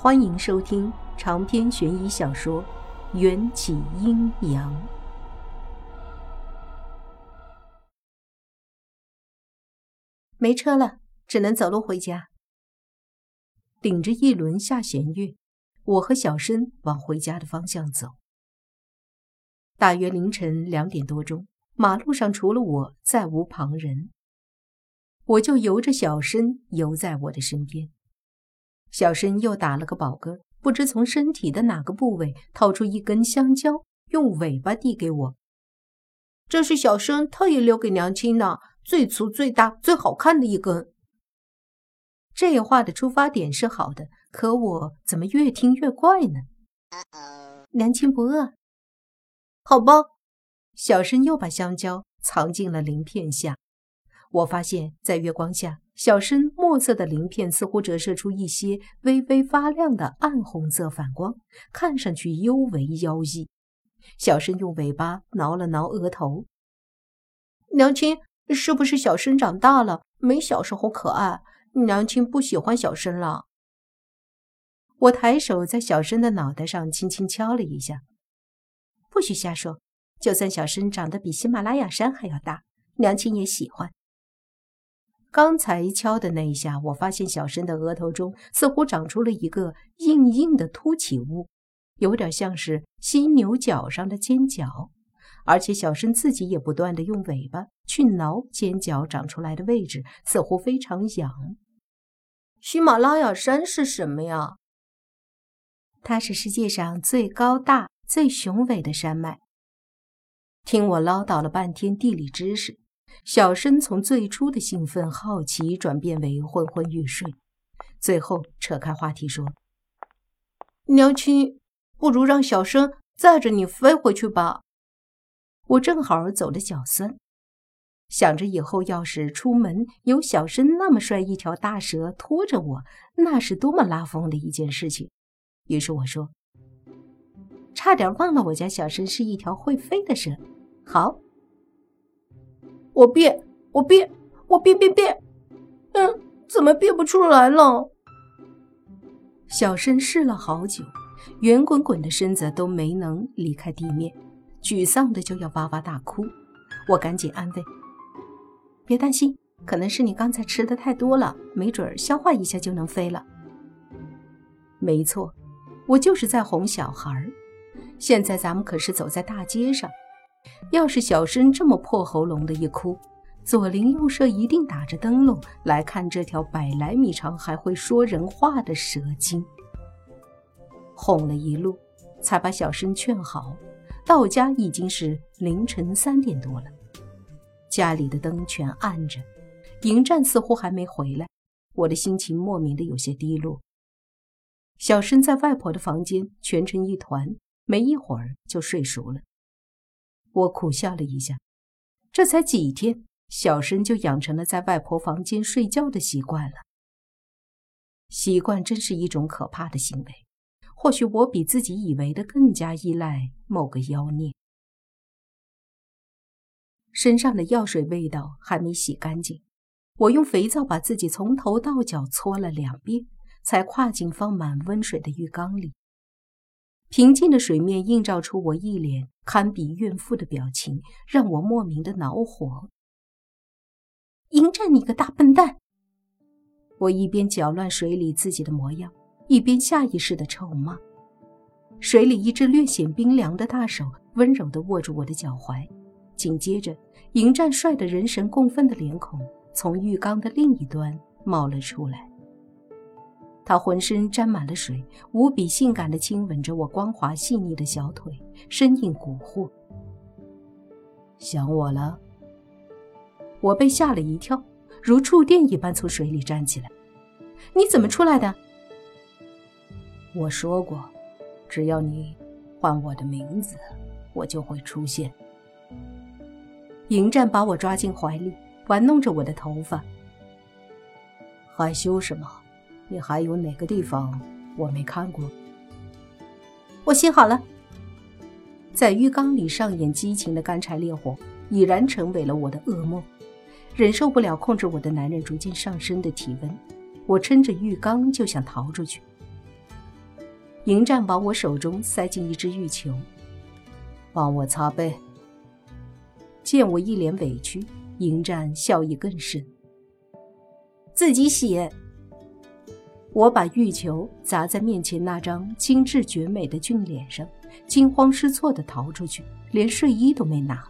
欢迎收听长篇悬疑小说《缘起阴阳》。没车了，只能走路回家。顶着一轮下弦月，我和小申往回家的方向走。大约凌晨两点多钟，马路上除了我，再无旁人。我就由着小申游在我的身边。小申又打了个饱嗝，不知从身体的哪个部位掏出一根香蕉，用尾巴递给我。这是小生特意留给娘亲的，最粗、最大、最好看的一根。这话的出发点是好的，可我怎么越听越怪呢？娘亲不饿？好吧。小生又把香蕉藏进了鳞片下。我发现，在月光下。小身墨色的鳞片似乎折射出一些微微发亮的暗红色反光，看上去尤为妖异。小身用尾巴挠了挠额头。娘亲，是不是小身长大了，没小时候可爱？娘亲不喜欢小身了。我抬手在小身的脑袋上轻轻敲了一下。不许瞎说，就算小身长得比喜马拉雅山还要大，娘亲也喜欢。刚才敲的那一下，我发现小申的额头中似乎长出了一个硬硬的凸起物，有点像是犀牛角上的尖角，而且小申自己也不断的用尾巴去挠尖角长出来的位置，似乎非常痒。喜马拉雅山是什么呀？它是世界上最高大、最雄伟的山脉。听我唠叨了半天地理知识。小申从最初的兴奋好奇转变为昏昏欲睡，最后扯开话题说：“娘亲，不如让小生载着你飞回去吧。”我正好走的脚酸，想着以后要是出门有小申那么帅一条大蛇拖着我，那是多么拉风的一件事情。于是我说：“差点忘了，我家小申是一条会飞的蛇。”好。我变，我变，我变变变，嗯，怎么变不出来了？小申试了好久，圆滚滚的身子都没能离开地面，沮丧的就要哇哇大哭。我赶紧安慰：“别担心，可能是你刚才吃的太多了，没准消化一下就能飞了。”没错，我就是在哄小孩儿。现在咱们可是走在大街上。要是小申这么破喉咙的一哭，左邻右舍一定打着灯笼来看这条百来米长还会说人话的蛇精。哄了一路，才把小申劝好。到家已经是凌晨三点多了，家里的灯全暗着，迎战似乎还没回来，我的心情莫名的有些低落。小申在外婆的房间蜷成一团，没一会儿就睡熟了。我苦笑了一下，这才几天，小申就养成了在外婆房间睡觉的习惯了。习惯真是一种可怕的行为。或许我比自己以为的更加依赖某个妖孽。身上的药水味道还没洗干净，我用肥皂把自己从头到脚搓了两遍，才跨进放满温水的浴缸里。平静的水面映照出我一脸堪比怨妇的表情，让我莫名的恼火。迎战你个大笨蛋！我一边搅乱水里自己的模样，一边下意识的臭骂。水里一只略显冰凉的大手温柔的握住我的脚踝，紧接着，迎战帅的人神共愤的脸孔从浴缸的另一端冒了出来。他浑身沾满了水，无比性感地亲吻着我光滑细腻的小腿，声音蛊惑。想我了？我被吓了一跳，如触电一般从水里站起来。你怎么出来的？我说过，只要你唤我的名字，我就会出现。迎战把我抓进怀里，玩弄着我的头发。害羞什么？你还有哪个地方我没看过？我心好了，在浴缸里上演激情的干柴烈火已然成为了我的噩梦。忍受不了控制我的男人逐渐上升的体温，我撑着浴缸就想逃出去。迎战把我手中塞进一只浴球，帮我擦背。见我一脸委屈，迎战笑意更甚。自己洗。我把玉球砸在面前那张精致绝美的俊脸上，惊慌失措地逃出去，连睡衣都没拿。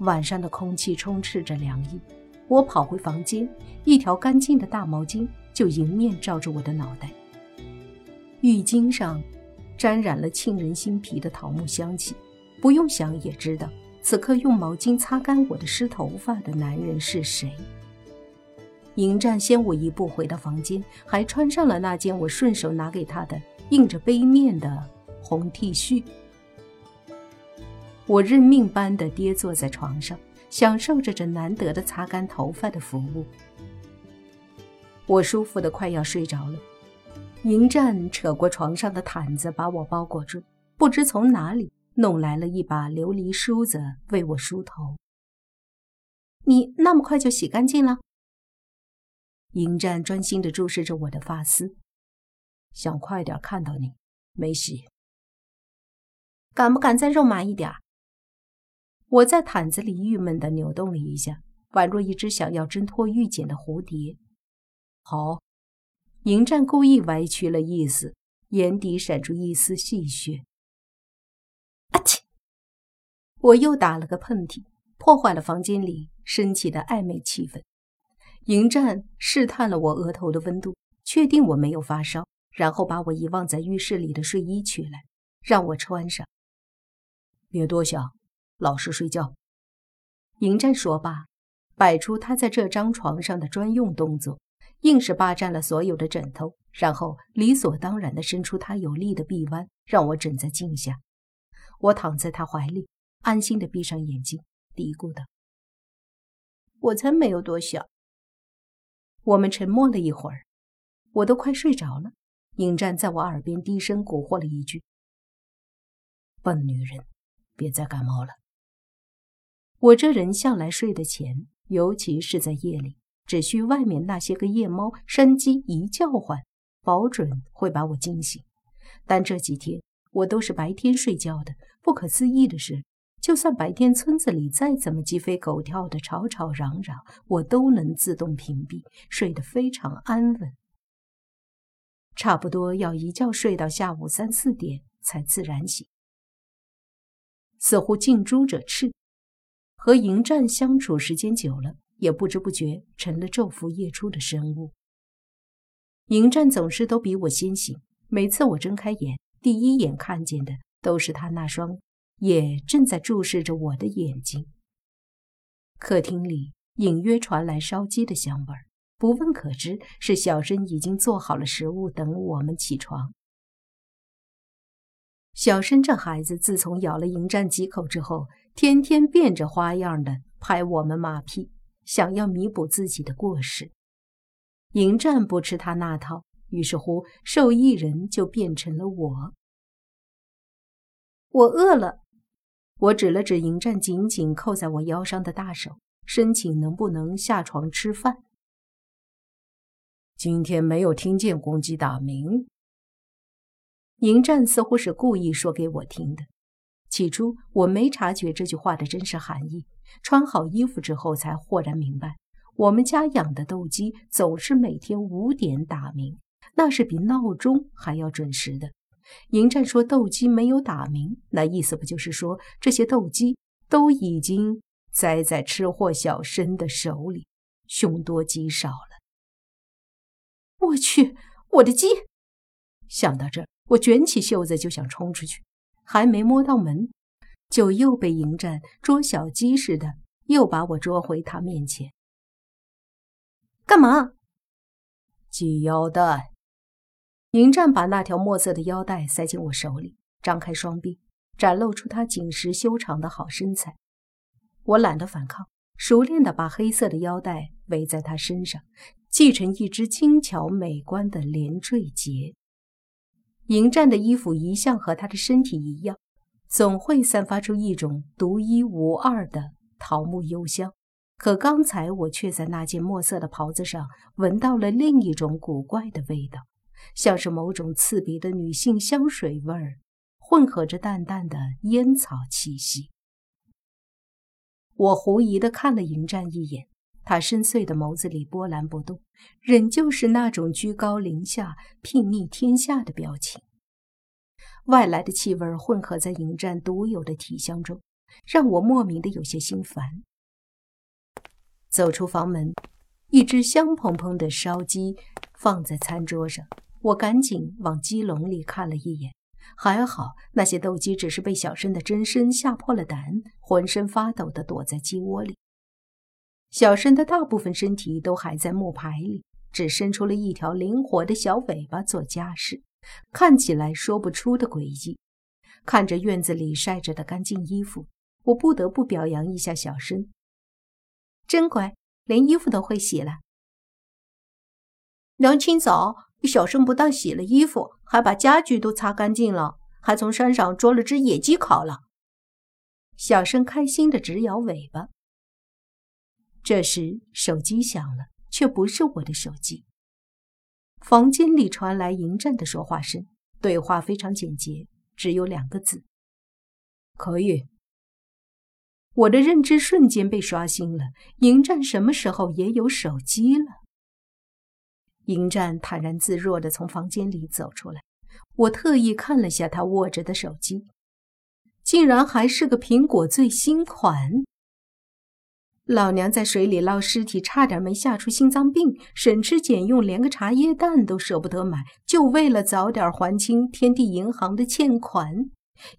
晚上的空气充斥着凉意，我跑回房间，一条干净的大毛巾就迎面罩住我的脑袋。浴巾上沾染了沁人心脾的桃木香气，不用想也知道，此刻用毛巾擦干我的湿头发的男人是谁。迎战先我一步回到房间，还穿上了那件我顺手拿给他的印着杯面的红 T 恤。我认命般的跌坐在床上，享受着这难得的擦干头发的服务。我舒服的快要睡着了，迎战扯过床上的毯子把我包裹住，不知从哪里弄来了一把琉璃梳子为我梳头。你那么快就洗干净了？迎战专心地注视着我的发丝，想快点看到你，没洗。敢不敢再肉麻一点？我在毯子里郁闷地扭动了一下，宛若一只想要挣脱玉茧的蝴蝶。好，迎战故意歪曲了意思，眼底闪出一丝戏谑。啊嚏！我又打了个喷嚏，破坏了房间里升起的暧昧气氛。迎战试探了我额头的温度，确定我没有发烧，然后把我遗忘在浴室里的睡衣取来，让我穿上。别多想，老实睡觉。迎战说罢，摆出他在这张床上的专用动作，硬是霸占了所有的枕头，然后理所当然地伸出他有力的臂弯，让我枕在颈下。我躺在他怀里，安心地闭上眼睛，嘀咕道：“我才没有多想。”我们沉默了一会儿，我都快睡着了。尹战在我耳边低声蛊惑了一句：“笨女人，别再感冒了。”我这人向来睡得浅，尤其是在夜里，只需外面那些个夜猫山鸡一叫唤，保准会把我惊醒。但这几天我都是白天睡觉的。不可思议的是。就算白天村子里再怎么鸡飞狗跳的吵吵嚷嚷，我都能自动屏蔽，睡得非常安稳。差不多要一觉睡到下午三四点才自然醒。似乎近朱者赤，和迎战相处时间久了，也不知不觉成了昼伏夜出的生物。迎战总是都比我先醒，每次我睁开眼，第一眼看见的都是他那双。也正在注视着我的眼睛。客厅里隐约传来烧鸡的香味儿，不问可知是小生已经做好了食物等我们起床。小生这孩子自从咬了迎战几口之后，天天变着花样的拍我们马屁，想要弥补自己的过失。迎战不吃他那套，于是乎受益人就变成了我。我饿了。我指了指迎战紧紧扣在我腰上的大手，申请能不能下床吃饭。今天没有听见公鸡打鸣。迎战似乎是故意说给我听的。起初我没察觉这句话的真实含义，穿好衣服之后才豁然明白，我们家养的斗鸡总是每天五点打鸣，那是比闹钟还要准时的。迎战说：“斗鸡没有打鸣，那意思不就是说这些斗鸡都已经栽在吃货小生的手里，凶多吉少了？”我去，我的鸡！想到这儿，我卷起袖子就想冲出去，还没摸到门，就又被迎战捉小鸡似的又把我捉回他面前。干嘛？系腰带。迎战把那条墨色的腰带塞进我手里，张开双臂，展露出他紧实修长的好身材。我懒得反抗，熟练地把黑色的腰带围在他身上，系成一只轻巧美观的连缀结。迎战的衣服一向和他的身体一样，总会散发出一种独一无二的桃木幽香。可刚才我却在那件墨色的袍子上闻到了另一种古怪的味道。像是某种刺鼻的女性香水味儿，混合着淡淡的烟草气息。我狐疑的看了迎战一眼，他深邃的眸子里波澜不动，仍旧是那种居高临下、睥睨天下的表情。外来的气味混合在迎战独有的体香中，让我莫名的有些心烦。走出房门，一只香喷喷的烧鸡放在餐桌上，我赶紧往鸡笼里看了一眼。还好，那些斗鸡只是被小申的真身吓破了胆，浑身发抖的躲在鸡窝里。小申的大部分身体都还在木牌里，只伸出了一条灵活的小尾巴做家事，看起来说不出的诡异。看着院子里晒着的干净衣服，我不得不表扬一下小申，真乖，连衣服都会洗了。梁清小生不但洗了衣服，还把家具都擦干净了，还从山上捉了只野鸡烤了。小生开心的直摇尾巴。这时手机响了，却不是我的手机。房间里传来迎战的说话声，对话非常简洁，只有两个字：“可以。”我的认知瞬间被刷新了。迎战什么时候也有手机了？迎战坦然自若地从房间里走出来，我特意看了下他握着的手机，竟然还是个苹果最新款。老娘在水里捞尸体，差点没吓出心脏病，省吃俭用，连个茶叶蛋都舍不得买，就为了早点还清天地银行的欠款。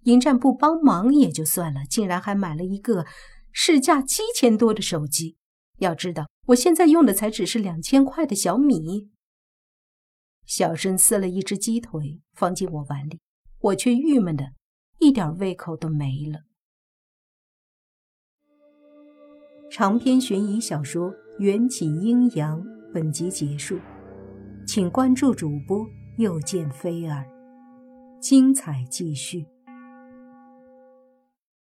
迎战不帮忙也就算了，竟然还买了一个市价七千多的手机。要知道，我现在用的才只是两千块的小米。小声撕了一只鸡腿放进我碗里，我却郁闷的一点胃口都没了。长篇悬疑小说《缘起阴阳》本集结束，请关注主播又见菲儿，精彩继续。